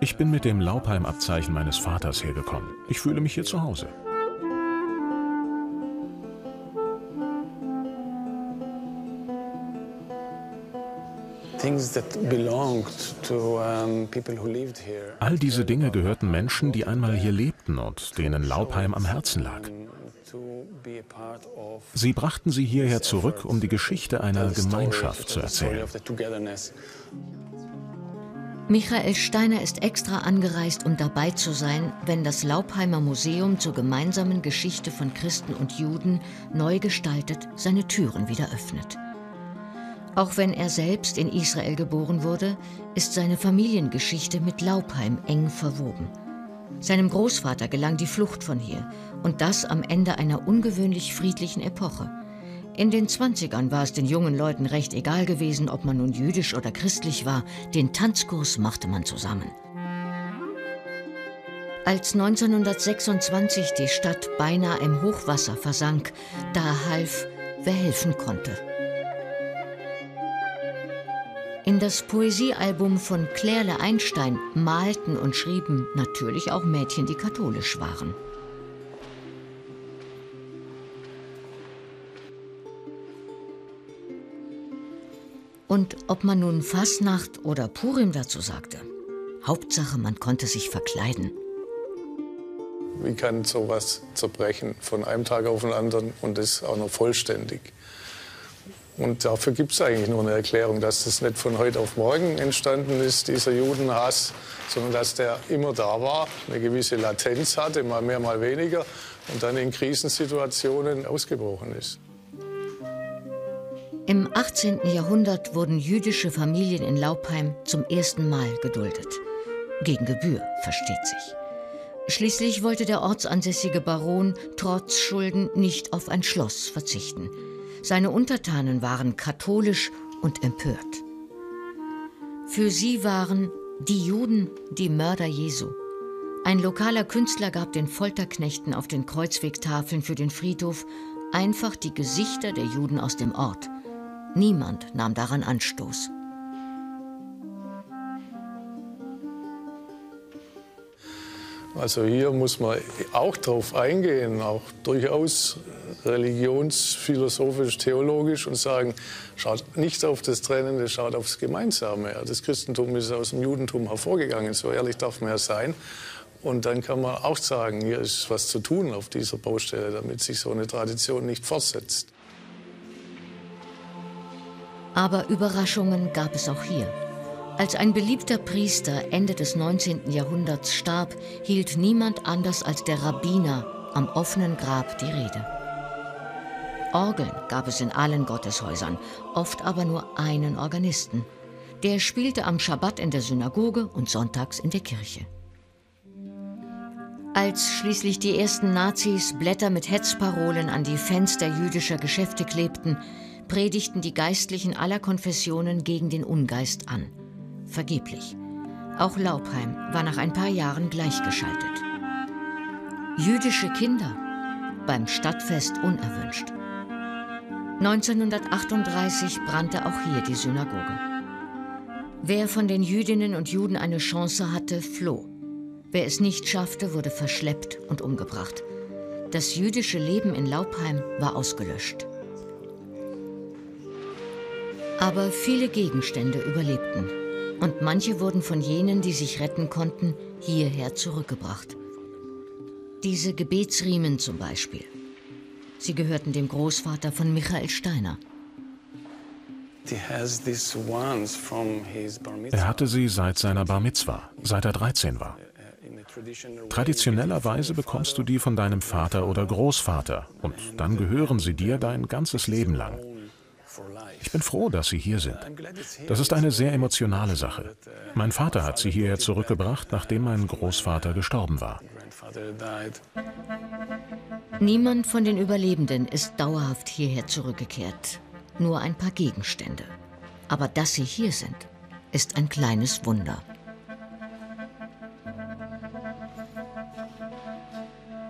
Ich bin mit dem Laubheim-Abzeichen meines Vaters hergekommen. Ich fühle mich hier zu Hause. All diese Dinge gehörten Menschen, die einmal hier lebten und denen Laubheim am Herzen lag. Sie brachten sie hierher zurück, um die Geschichte einer Gemeinschaft zu erzählen. Michael Steiner ist extra angereist, um dabei zu sein, wenn das Laubheimer Museum zur gemeinsamen Geschichte von Christen und Juden neu gestaltet seine Türen wieder öffnet. Auch wenn er selbst in Israel geboren wurde, ist seine Familiengeschichte mit Laubheim eng verwoben. Seinem Großvater gelang die Flucht von hier und das am Ende einer ungewöhnlich friedlichen Epoche. In den 20ern war es den jungen Leuten recht egal gewesen, ob man nun jüdisch oder christlich war, den Tanzkurs machte man zusammen. Als 1926 die Stadt beinahe im Hochwasser versank, da half, wer helfen konnte. In das Poesiealbum von Claire Einstein malten und schrieben natürlich auch Mädchen, die katholisch waren. Und ob man nun Fasnacht oder Purim dazu sagte, Hauptsache, man konnte sich verkleiden. Wie kann sowas zerbrechen von einem Tag auf den anderen und das auch noch vollständig? Und dafür gibt es eigentlich nur eine Erklärung, dass das nicht von heute auf morgen entstanden ist, dieser Judenhass, sondern dass der immer da war, eine gewisse Latenz hatte, mal mehr, mal weniger, und dann in Krisensituationen ausgebrochen ist. Im 18. Jahrhundert wurden jüdische Familien in Laubheim zum ersten Mal geduldet. Gegen Gebühr, versteht sich. Schließlich wollte der ortsansässige Baron trotz Schulden nicht auf ein Schloss verzichten. Seine Untertanen waren katholisch und empört. Für sie waren die Juden die Mörder Jesu. Ein lokaler Künstler gab den Folterknechten auf den Kreuzwegtafeln für den Friedhof einfach die Gesichter der Juden aus dem Ort. Niemand nahm daran Anstoß. Also hier muss man auch drauf eingehen, auch durchaus religionsphilosophisch, theologisch und sagen, schaut nicht auf das Trennende, schaut aufs Gemeinsame. Das Christentum ist aus dem Judentum hervorgegangen, so ehrlich darf man ja sein. Und dann kann man auch sagen, hier ist was zu tun auf dieser Baustelle, damit sich so eine Tradition nicht fortsetzt. Aber Überraschungen gab es auch hier. Als ein beliebter Priester Ende des 19. Jahrhunderts starb, hielt niemand anders als der Rabbiner am offenen Grab die Rede. Orgeln gab es in allen Gotteshäusern, oft aber nur einen Organisten. Der spielte am Schabbat in der Synagoge und sonntags in der Kirche. Als schließlich die ersten Nazis Blätter mit Hetzparolen an die Fenster jüdischer Geschäfte klebten, predigten die Geistlichen aller Konfessionen gegen den Ungeist an. Vergeblich. Auch Laubheim war nach ein paar Jahren gleichgeschaltet. Jüdische Kinder beim Stadtfest unerwünscht. 1938 brannte auch hier die Synagoge. Wer von den Jüdinnen und Juden eine Chance hatte, floh. Wer es nicht schaffte, wurde verschleppt und umgebracht. Das jüdische Leben in Laubheim war ausgelöscht. Aber viele Gegenstände überlebten und manche wurden von jenen, die sich retten konnten, hierher zurückgebracht. Diese Gebetsriemen zum Beispiel. Sie gehörten dem Großvater von Michael Steiner. Er hatte sie seit seiner Bar Mitzwa, seit er 13 war. Traditionellerweise bekommst du die von deinem Vater oder Großvater und dann gehören sie dir dein ganzes Leben lang. Ich bin froh, dass Sie hier sind. Das ist eine sehr emotionale Sache. Mein Vater hat sie hierher zurückgebracht, nachdem mein Großvater gestorben war. Niemand von den Überlebenden ist dauerhaft hierher zurückgekehrt. Nur ein paar Gegenstände. Aber dass sie hier sind, ist ein kleines Wunder.